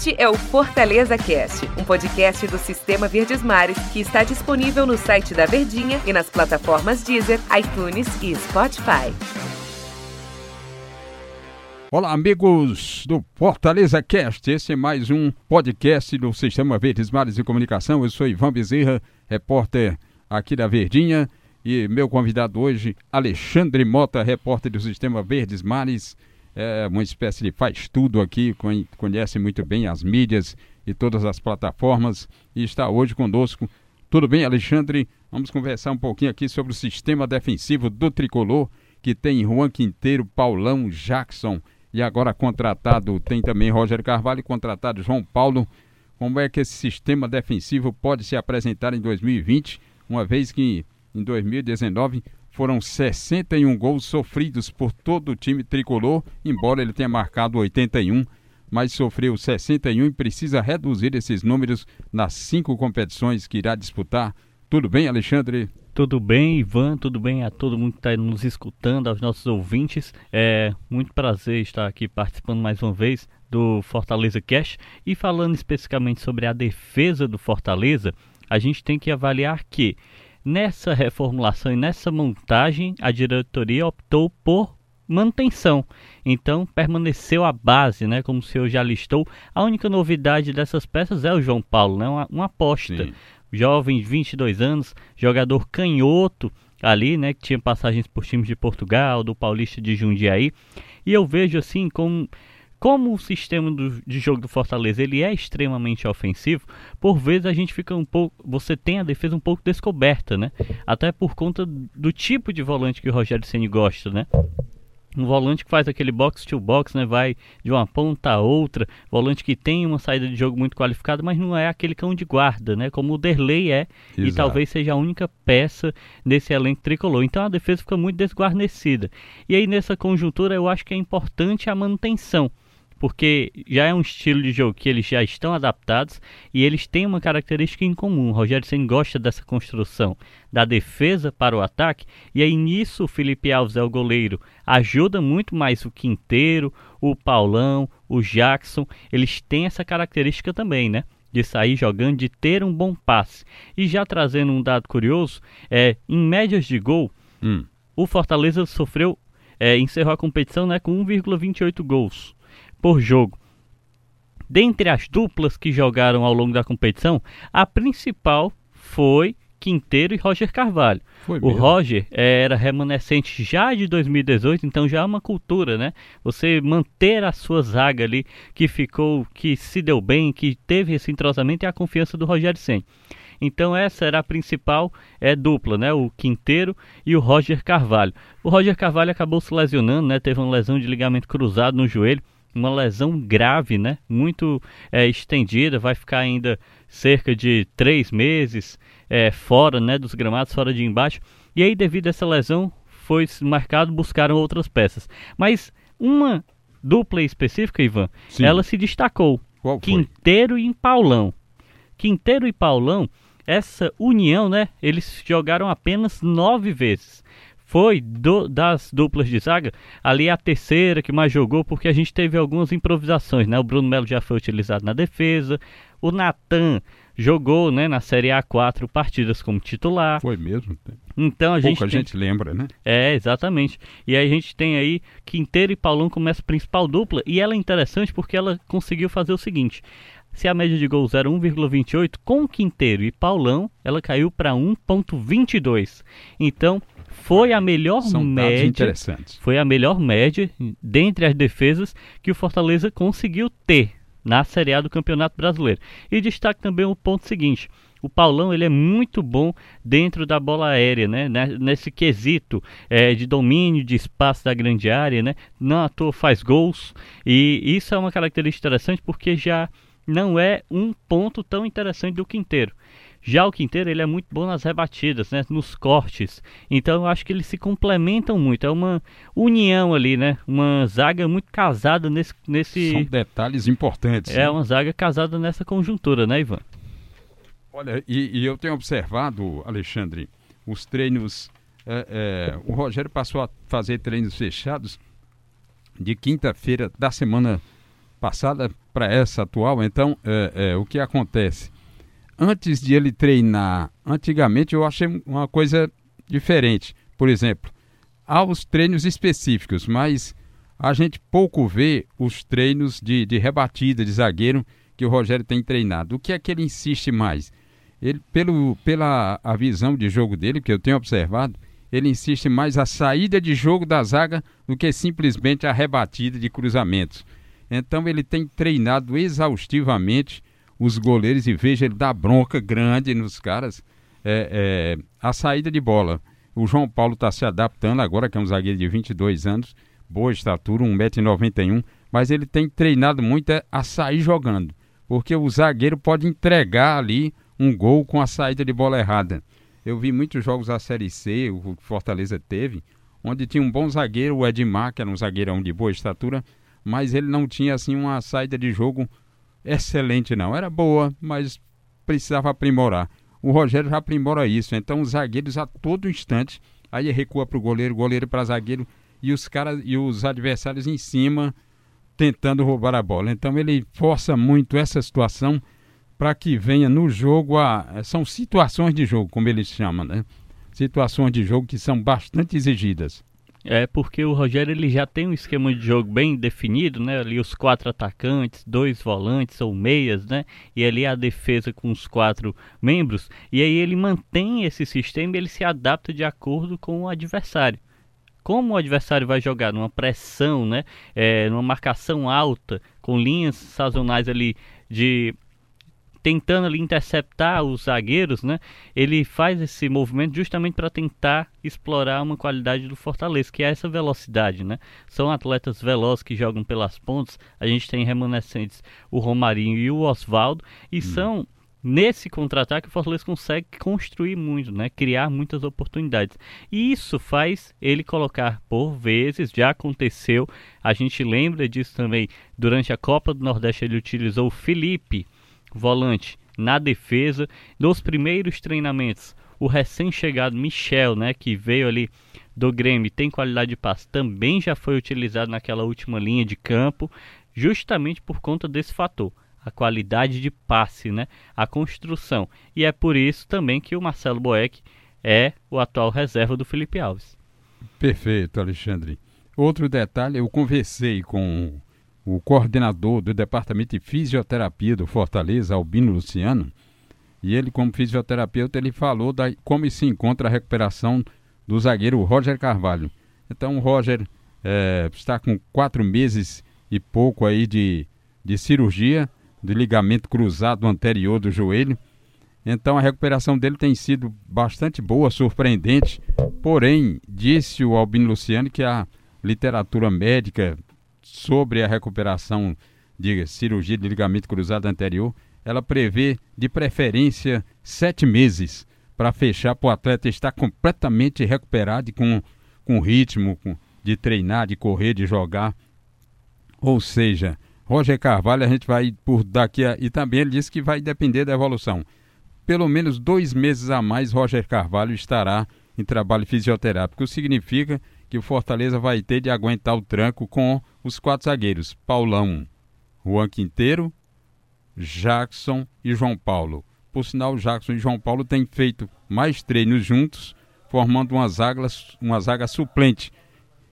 Este é o Fortaleza Cast, um podcast do Sistema Verdes Mares que está disponível no site da Verdinha e nas plataformas Deezer, iTunes e Spotify. Olá, amigos do Fortaleza Cast. Esse é mais um podcast do Sistema Verdes Mares de Comunicação. Eu sou Ivan Bezerra, repórter aqui da Verdinha. E meu convidado hoje, Alexandre Mota, repórter do Sistema Verdes Mares é uma espécie de faz tudo aqui, conhece muito bem as mídias e todas as plataformas e está hoje conosco. Tudo bem, Alexandre? Vamos conversar um pouquinho aqui sobre o sistema defensivo do tricolor, que tem Juan Quinteiro, Paulão, Jackson e agora contratado, tem também Roger Carvalho contratado João Paulo. Como é que esse sistema defensivo pode se apresentar em 2020, uma vez que em 2019 foram 61 gols sofridos por todo o time tricolor, embora ele tenha marcado 81, mas sofreu 61 e precisa reduzir esses números nas cinco competições que irá disputar. Tudo bem, Alexandre? Tudo bem, Ivan? Tudo bem a todo mundo que está nos escutando, aos nossos ouvintes. É muito prazer estar aqui participando mais uma vez do Fortaleza Cash e falando especificamente sobre a defesa do Fortaleza. A gente tem que avaliar que Nessa reformulação e nessa montagem, a diretoria optou por manutenção. Então permaneceu a base, né? Como o senhor já listou. A única novidade dessas peças é o João Paulo, né? Uma, uma aposta. Sim. Jovem, 22 anos, jogador canhoto ali, né? Que tinha passagens por times de Portugal, do Paulista de Jundiaí. E eu vejo assim como como o sistema do, de jogo do Fortaleza ele é extremamente ofensivo, por vezes a gente fica um pouco, você tem a defesa um pouco descoberta, né? Até por conta do tipo de volante que o Rogério Ceni gosta, né? Um volante que faz aquele box to box, né? Vai de uma ponta a outra. Volante que tem uma saída de jogo muito qualificada, mas não é aquele cão de guarda, né? Como o Derlei é. Exato. E talvez seja a única peça desse elenco tricolor. Então a defesa fica muito desguarnecida. E aí nessa conjuntura eu acho que é importante a manutenção porque já é um estilo de jogo que eles já estão adaptados e eles têm uma característica em comum. O Rogério Senna gosta dessa construção da defesa para o ataque e aí nisso o Felipe Alves é o goleiro. Ajuda muito mais o Quinteiro, o Paulão, o Jackson. Eles têm essa característica também, né? de sair jogando, de ter um bom passe. E já trazendo um dado curioso, é, em médias de gol, hum. o Fortaleza sofreu, é, encerrou a competição né, com 1,28 gols por jogo. Dentre as duplas que jogaram ao longo da competição, a principal foi Quinteiro e Roger Carvalho. Foi o Roger era remanescente já de 2018, então já é uma cultura, né? Você manter a sua zaga ali que ficou, que se deu bem, que teve esse entrosamento e a confiança do Rogério Senna. Então essa era a principal é, dupla, né? O Quinteiro e o Roger Carvalho. O Roger Carvalho acabou se lesionando, né? Teve uma lesão de ligamento cruzado no joelho uma lesão grave, né? Muito é, estendida, vai ficar ainda cerca de três meses é, fora, né? Dos gramados, fora de embaixo. E aí, devido a essa lesão, foi marcado, buscaram outras peças. Mas uma dupla específica, Ivan, Sim. ela se destacou. Qual foi? Quinteiro e Paulão. Quinteiro e Paulão, essa união, né? Eles jogaram apenas nove vezes foi do, das duplas de zaga ali a terceira que mais jogou, porque a gente teve algumas improvisações, né? O Bruno Melo já foi utilizado na defesa, o Natan jogou, né, na Série A quatro partidas como titular. Foi mesmo. Então a gente Pouca tem... gente lembra, né? É, exatamente. E aí a gente tem aí Quinteiro e Paulão como essa principal dupla e ela é interessante porque ela conseguiu fazer o seguinte: se a média de gols era 1,28, com Quinteiro e Paulão, ela caiu para 1,22. Então, foi a melhor São média. Foi a melhor média dentre as defesas que o Fortaleza conseguiu ter na Série A do Campeonato Brasileiro. E destaque também o ponto seguinte: o Paulão ele é muito bom dentro da bola aérea, né? Nesse quesito é, de domínio de espaço da grande área, né? Não à toa faz gols e isso é uma característica interessante porque já não é um ponto tão interessante do Quinteiro. Já o Quinteiro ele é muito bom nas rebatidas, né, nos cortes. Então eu acho que eles se complementam muito. É uma união ali, né? Uma zaga muito casada nesse nesse São detalhes importantes. É né? uma zaga casada nessa conjuntura, né, Ivan? Olha, e, e eu tenho observado, Alexandre, os treinos. É, é, o Rogério passou a fazer treinos fechados de quinta-feira da semana passada para essa atual. Então, é, é, o que acontece? Antes de ele treinar, antigamente eu achei uma coisa diferente. Por exemplo, há os treinos específicos, mas a gente pouco vê os treinos de, de rebatida de zagueiro que o Rogério tem treinado. O que é que ele insiste mais? Ele, pelo, pela a visão de jogo dele, que eu tenho observado, ele insiste mais a saída de jogo da zaga do que simplesmente a rebatida de cruzamentos. Então ele tem treinado exaustivamente os goleiros e veja ele dá bronca grande nos caras é, é, a saída de bola. O João Paulo está se adaptando agora, que é um zagueiro de 22 anos, boa estatura, 1,91m, mas ele tem treinado muito é, a sair jogando, porque o zagueiro pode entregar ali um gol com a saída de bola errada. Eu vi muitos jogos da Série C, o Fortaleza teve, onde tinha um bom zagueiro, o Edmar, que era um zagueirão de boa estatura, mas ele não tinha assim uma saída de jogo excelente não. Era boa, mas precisava aprimorar. O Rogério já aprimora isso, então os zagueiros a todo instante, aí recua para o goleiro, goleiro para zagueiro e os caras e os adversários em cima tentando roubar a bola. Então ele força muito essa situação para que venha no jogo a são situações de jogo, como eles chamam, né? Situações de jogo que são bastante exigidas. É porque o Rogério ele já tem um esquema de jogo bem definido, né? Ali os quatro atacantes, dois volantes ou meias, né? E ali a defesa com os quatro membros. E aí ele mantém esse sistema, e ele se adapta de acordo com o adversário. Como o adversário vai jogar numa pressão, né? É, numa marcação alta, com linhas sazonais ali de tentando ali interceptar os zagueiros, né? Ele faz esse movimento justamente para tentar explorar uma qualidade do Fortaleza, que é essa velocidade, né? São atletas velozes que jogam pelas pontas. A gente tem remanescentes o Romarinho e o Oswaldo e hum. são nesse contra-ataque o Fortaleza consegue construir muito, né? Criar muitas oportunidades. E isso faz ele colocar por vezes, já aconteceu, a gente lembra disso também, durante a Copa do Nordeste ele utilizou o Felipe volante na defesa. Nos primeiros treinamentos, o recém-chegado Michel, né, que veio ali do Grêmio, tem qualidade de passe, também já foi utilizado naquela última linha de campo, justamente por conta desse fator, a qualidade de passe, né, a construção. E é por isso também que o Marcelo Boeck é o atual reserva do Felipe Alves. Perfeito, Alexandre. Outro detalhe, eu conversei com o coordenador do Departamento de Fisioterapia do Fortaleza, Albino Luciano, e ele, como fisioterapeuta, ele falou da como se encontra a recuperação do zagueiro Roger Carvalho. Então, o Roger é, está com quatro meses e pouco aí de, de cirurgia, de ligamento cruzado anterior do joelho. Então, a recuperação dele tem sido bastante boa, surpreendente. Porém, disse o Albino Luciano que a literatura médica sobre a recuperação de cirurgia de ligamento cruzado anterior, ela prevê, de preferência, sete meses para fechar para o atleta estar completamente recuperado e com, com ritmo com, de treinar, de correr, de jogar. Ou seja, Roger Carvalho a gente vai por daqui a, e também ele disse que vai depender da evolução. Pelo menos dois meses a mais Roger Carvalho estará em trabalho fisioterápico. Significa que o Fortaleza vai ter de aguentar o tranco com os quatro zagueiros: Paulão, Juan Quinteiro, Jackson e João Paulo. Por sinal, Jackson e João Paulo têm feito mais treinos juntos, formando uma zaga, uma zaga suplente.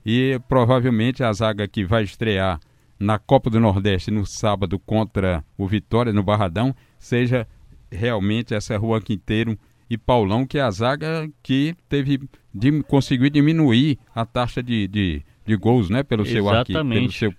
E provavelmente a zaga que vai estrear na Copa do Nordeste no sábado contra o Vitória no Barradão seja realmente essa Juan Quinteiro e Paulão, que é a zaga que teve de, conseguiu diminuir a taxa de, de, de gols, né? Pelo seu aqui, pelo seu,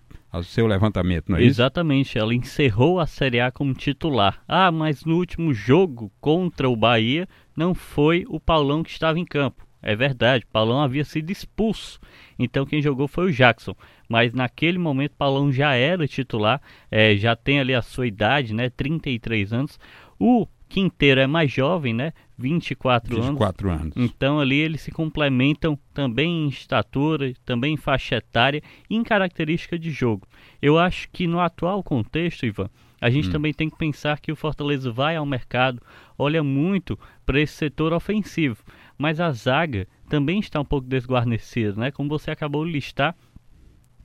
seu levantamento, não é Exatamente, isso? ela encerrou a Série A como titular. Ah, mas no último jogo contra o Bahia não foi o Paulão que estava em campo. É verdade, Paulão havia sido expulso. Então quem jogou foi o Jackson. Mas naquele momento Paulão já era titular, é, já tem ali a sua idade, né? 33 anos. O Quinteiro é mais jovem, né? 24, 24 anos. anos. Então ali eles se complementam também em estatura, também em faixa etária e em característica de jogo. Eu acho que no atual contexto, Ivan, a gente hum. também tem que pensar que o Fortaleza vai ao mercado, olha muito para esse setor ofensivo, mas a zaga também está um pouco desguarnecida, né? Como você acabou de listar,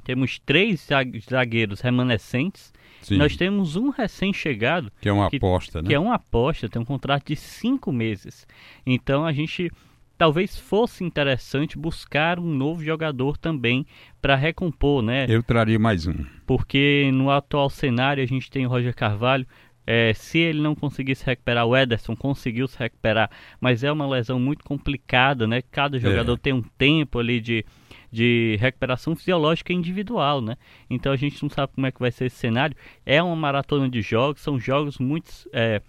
temos três zagueiros remanescentes. Sim. Nós temos um recém-chegado. Que é uma que, aposta, né? Que é uma aposta, tem um contrato de cinco meses. Então a gente talvez fosse interessante buscar um novo jogador também para recompor, né? Eu traria mais um. Porque no atual cenário a gente tem o Roger Carvalho. É, se ele não conseguir se recuperar, o Ederson conseguiu se recuperar, mas é uma lesão muito complicada, né? Cada jogador é. tem um tempo ali de, de recuperação fisiológica individual, né? Então a gente não sabe como é que vai ser esse cenário. É uma maratona de jogos, são jogos muito é,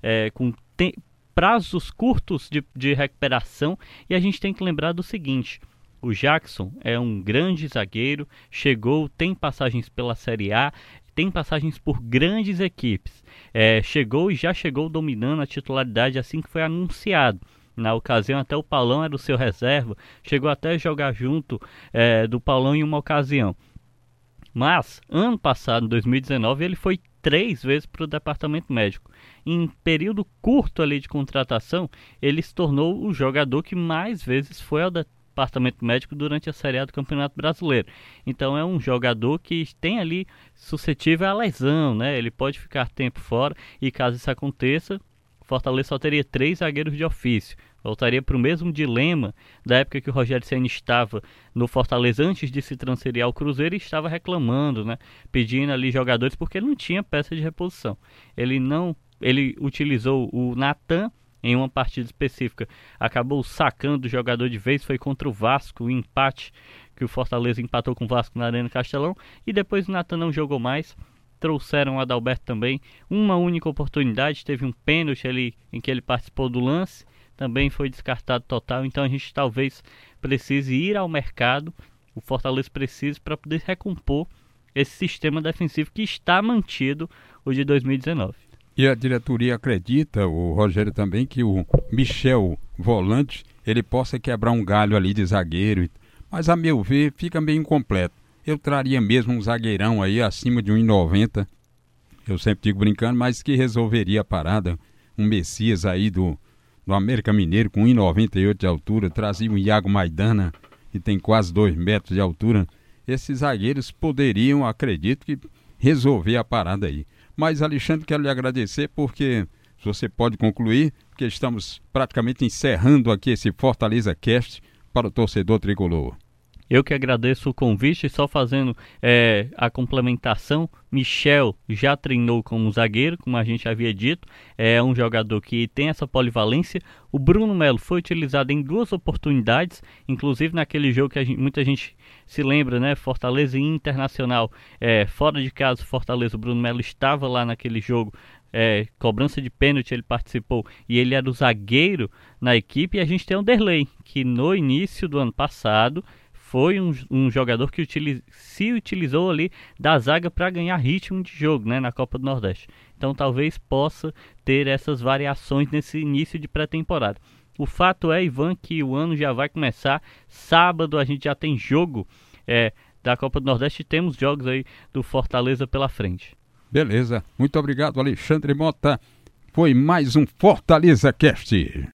é, com prazos curtos de, de recuperação e a gente tem que lembrar do seguinte. O Jackson é um grande zagueiro, chegou, tem passagens pela Série A, tem passagens por grandes equipes. É, chegou e já chegou dominando a titularidade assim que foi anunciado. Na ocasião, até o Paulão era o seu reserva, chegou até a jogar junto é, do Paulão em uma ocasião. Mas, ano passado, em 2019, ele foi três vezes para o departamento médico. Em período curto ali de contratação, ele se tornou o jogador que mais vezes foi ao departamento médico durante a Série A do Campeonato Brasileiro. Então é um jogador que tem ali suscetível à lesão, né? Ele pode ficar tempo fora e caso isso aconteça, Fortaleza só teria três zagueiros de ofício. Voltaria para o mesmo dilema da época que o Rogério Senna estava no Fortaleza antes de se transferir ao Cruzeiro e estava reclamando, né? Pedindo ali jogadores porque não tinha peça de reposição. Ele não, ele utilizou o Natan em uma partida específica, acabou sacando o jogador de vez, foi contra o Vasco, o empate que o Fortaleza empatou com o Vasco na Arena Castelão e depois o Natan não jogou mais trouxeram o Adalberto também. Uma única oportunidade, teve um pênalti ali em que ele participou do lance também foi descartado total. Então a gente talvez precise ir ao mercado, o Fortaleza precisa para poder recompor esse sistema defensivo que está mantido o de 2019. E a diretoria acredita, o Rogério também, que o Michel Volante ele possa quebrar um galho ali de zagueiro, mas a meu ver fica meio incompleto. Eu traria mesmo um zagueirão aí acima de 1,90. Eu sempre digo brincando, mas que resolveria a parada. Um Messias aí do, do América Mineiro com 1,98 de altura, trazia o Iago Maidana, que tem quase 2 metros de altura. Esses zagueiros poderiam, acredito que, resolver a parada aí. Mas, Alexandre, quero lhe agradecer porque você pode concluir, porque estamos praticamente encerrando aqui esse Fortaleza Cast para o torcedor tricolor. Eu que agradeço o convite, só fazendo é, a complementação. Michel já treinou como zagueiro, como a gente havia dito, é um jogador que tem essa polivalência. O Bruno Melo foi utilizado em duas oportunidades, inclusive naquele jogo que gente, muita gente se lembra, né? Fortaleza Internacional, é, fora de casa, Fortaleza. O Bruno Melo estava lá naquele jogo é, cobrança de pênalti ele participou e ele era o zagueiro na equipe. E a gente tem o Derlei, que no início do ano passado foi um, um jogador que utiliz, se utilizou ali da zaga para ganhar ritmo de jogo né, na Copa do Nordeste. Então talvez possa ter essas variações nesse início de pré-temporada. O fato é, Ivan, que o ano já vai começar. Sábado a gente já tem jogo é, da Copa do Nordeste e temos jogos aí do Fortaleza pela frente. Beleza. Muito obrigado, Alexandre Mota. Foi mais um Fortaleza Cast.